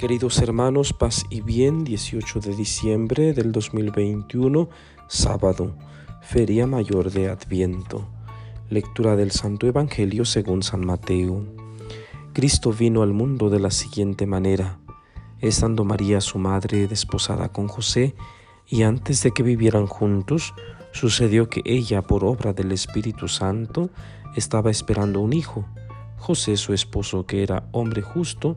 Queridos hermanos, paz y bien, 18 de diciembre del 2021, sábado, Feria Mayor de Adviento. Lectura del Santo Evangelio según San Mateo. Cristo vino al mundo de la siguiente manera. Estando María su madre desposada con José, y antes de que vivieran juntos, sucedió que ella, por obra del Espíritu Santo, estaba esperando un hijo. José, su esposo, que era hombre justo,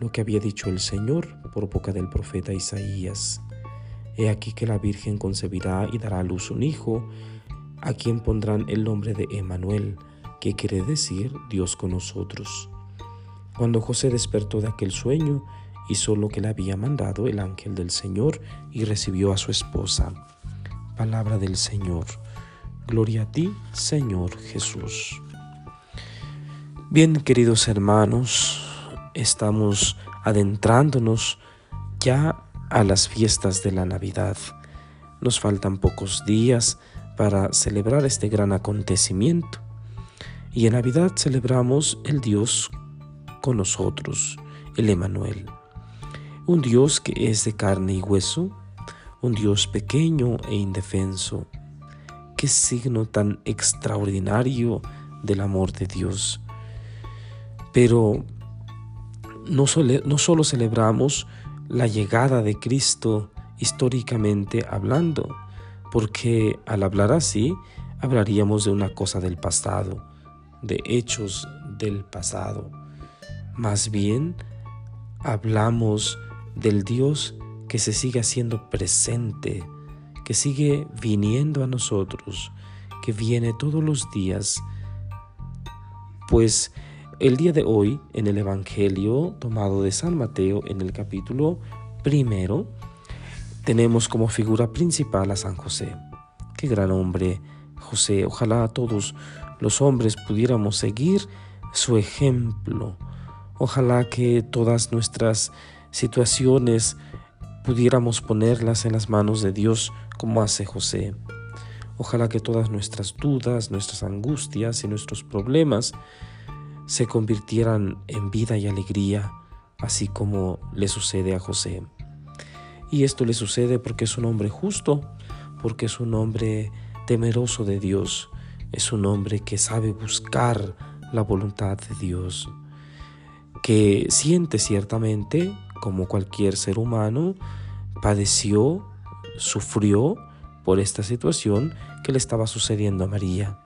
lo que había dicho el Señor por boca del profeta Isaías. He aquí que la Virgen concebirá y dará a luz un hijo, a quien pondrán el nombre de Emanuel, que quiere decir Dios con nosotros. Cuando José despertó de aquel sueño, hizo lo que le había mandado el ángel del Señor y recibió a su esposa. Palabra del Señor. Gloria a ti, Señor Jesús. Bien, queridos hermanos, estamos adentrándonos ya a las fiestas de la Navidad. Nos faltan pocos días para celebrar este gran acontecimiento. Y en Navidad celebramos el Dios con nosotros, el Emanuel. Un Dios que es de carne y hueso, un Dios pequeño e indefenso. Qué signo tan extraordinario del amor de Dios. Pero no, solo celebramos la llegada de Cristo históricamente hablando, porque al hablar así hablaríamos de una cosa del pasado, de hechos del pasado. Más bien hablamos del Dios que se sigue haciendo presente, que sigue viniendo a nosotros, que viene todos los días, pues el día de hoy, en el Evangelio tomado de San Mateo, en el capítulo primero, tenemos como figura principal a San José. Qué gran hombre, José. Ojalá todos los hombres pudiéramos seguir su ejemplo. Ojalá que todas nuestras situaciones pudiéramos ponerlas en las manos de Dios como hace José. Ojalá que todas nuestras dudas, nuestras angustias y nuestros problemas se convirtieran en vida y alegría, así como le sucede a José. Y esto le sucede porque es un hombre justo, porque es un hombre temeroso de Dios, es un hombre que sabe buscar la voluntad de Dios, que siente ciertamente, como cualquier ser humano, padeció, sufrió por esta situación que le estaba sucediendo a María.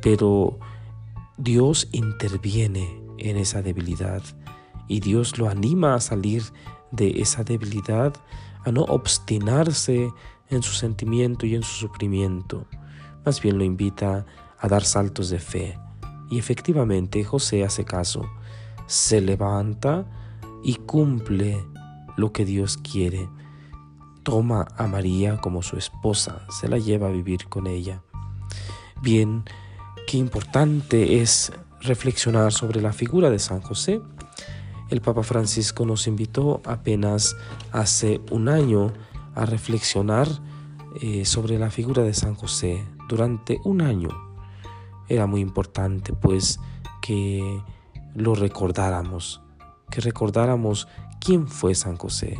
Pero Dios interviene en esa debilidad y Dios lo anima a salir de esa debilidad, a no obstinarse en su sentimiento y en su sufrimiento. Más bien lo invita a dar saltos de fe. Y efectivamente José hace caso, se levanta y cumple lo que Dios quiere. Toma a María como su esposa, se la lleva a vivir con ella. Bien, Qué importante es reflexionar sobre la figura de San José. El Papa Francisco nos invitó apenas hace un año a reflexionar eh, sobre la figura de San José durante un año. Era muy importante pues que lo recordáramos, que recordáramos quién fue San José.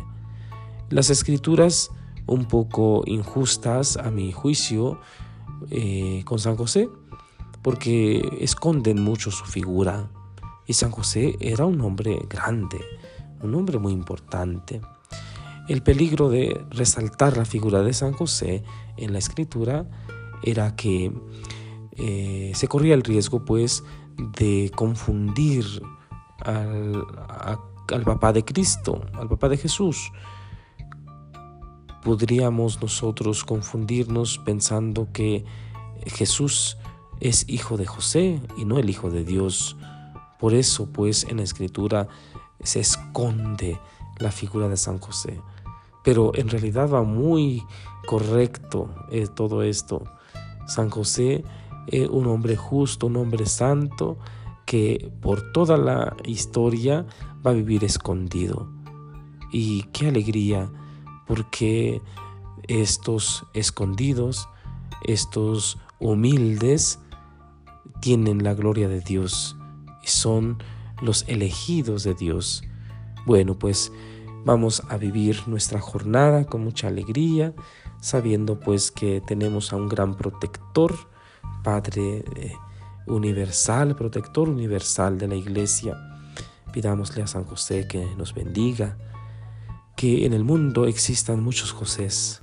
Las escrituras, un poco injustas a mi juicio, eh, con San José, porque esconden mucho su figura. Y San José era un hombre grande, un hombre muy importante. El peligro de resaltar la figura de San José en la escritura era que eh, se corría el riesgo pues de confundir al, al papá de Cristo, al papá de Jesús. Podríamos nosotros confundirnos pensando que Jesús es hijo de José y no el hijo de Dios. Por eso, pues, en la escritura se esconde la figura de San José. Pero en realidad va muy correcto eh, todo esto. San José, es un hombre justo, un hombre santo, que por toda la historia va a vivir escondido. Y qué alegría, porque estos escondidos, estos humildes, tienen la gloria de Dios y son los elegidos de Dios. Bueno, pues vamos a vivir nuestra jornada con mucha alegría, sabiendo pues que tenemos a un gran protector, Padre eh, universal, protector universal de la iglesia. Pidámosle a San José que nos bendiga, que en el mundo existan muchos Josés,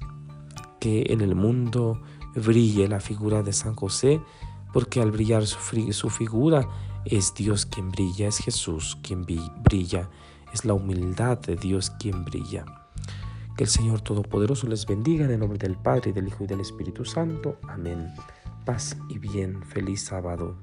que en el mundo brille la figura de San José, porque al brillar su, figura es Dios quien brilla, es Jesús quien brilla, es la humildad de Dios quien brilla. Que el Señor Todopoderoso les bendiga en el nombre del Padre, del Hijo y del Espíritu Santo. Amén. Paz y bien. Feliz sábado.